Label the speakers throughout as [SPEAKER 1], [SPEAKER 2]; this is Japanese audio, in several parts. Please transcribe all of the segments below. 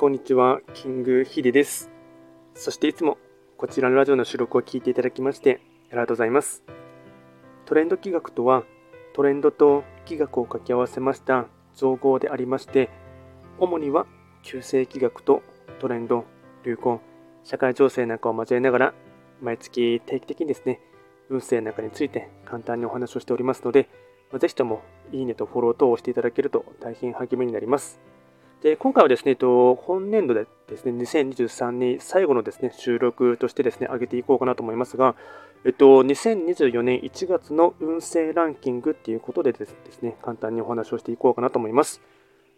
[SPEAKER 1] こんにちは、キングヒデです。そしていつもこちらのラジオの収録を聞いていただきましてありがとうございます。トレンド企画とは、トレンドと企画を掛け合わせました造語でありまして、主には旧世企画とトレンド、流行、社会情勢なんかを交えながら、毎月定期的にですね、運勢なんかについて簡単にお話をしておりますので、ぜひともいいねとフォロー等をしていただけると大変励みになります。で今回はですね、と本年度でですね、2023年最後のですね、収録としてですね、上げていこうかなと思いますが、えっと、2024年1月の運勢ランキングっていうことでですね、簡単にお話をしていこうかなと思います。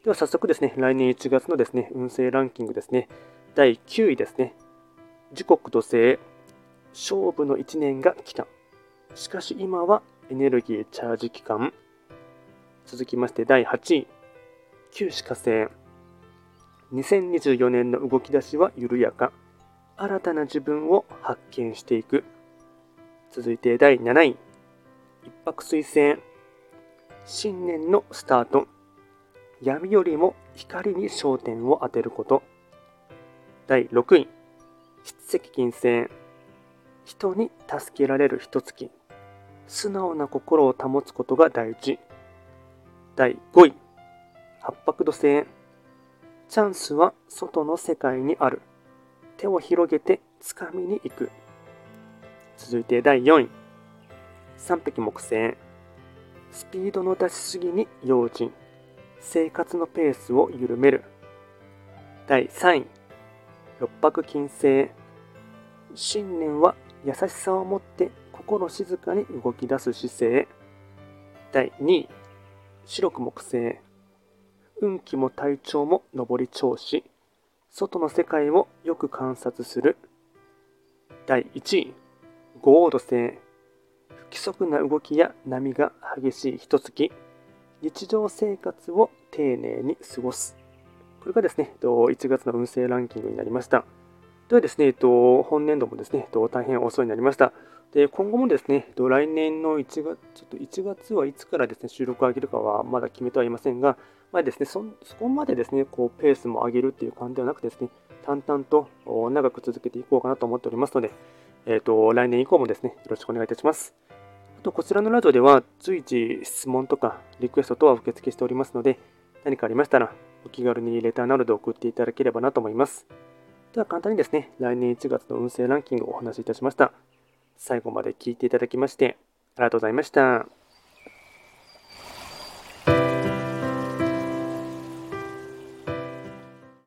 [SPEAKER 1] では早速ですね、来年1月のですね、運勢ランキングですね、第9位ですね、時刻土星、勝負の1年が来た。しかし今はエネルギーチャージ期間。続きまして第8位、旧歯火星、2024年の動き出しは緩やか。新たな自分を発見していく。続いて第7位。一泊水星。新年のスタート。闇よりも光に焦点を当てること。第6位。筆石金星。人に助けられる一月。素直な心を保つことが大事。第5位。八白土星。チャンスは外の世界にある。手を広げて掴みに行く。続いて第4位。三匹木星。スピードの出しすぎに用心。生活のペースを緩める。第3位。六白金星。信念は優しさを持って心静かに動き出す姿勢。第2位。白く木星。運気も体調も上り調子。外の世界をよく観察する。第1位、ゴード星。不規則な動きや波が激しい一月。日常生活を丁寧に過ごす。これがですね、1月の運勢ランキングになりました。ではですね、えっと本年度もですね、と大変遅いになりました。で今後もですね、えっと来年の1月、ちょっと1月はいつからですね、収録を上げるかはまだ決めてはいませんが、まあですね、そそこまでですね、こうペースも上げるっていう感じではなくてですね、淡々と長く続けていこうかなと思っておりますので、えっ、と、来年以降もですね、よろしくお願いいたします。あと、こちらのラジオでは随時質問とかリクエスト等は受付しておりますので、何かありましたら、お気軽にレターなどで送っていただければなと思います。では簡単にですね、来年1月の運勢ランキングをお話しいたしました。最後まで聞いていただきまして、ありがとうございました。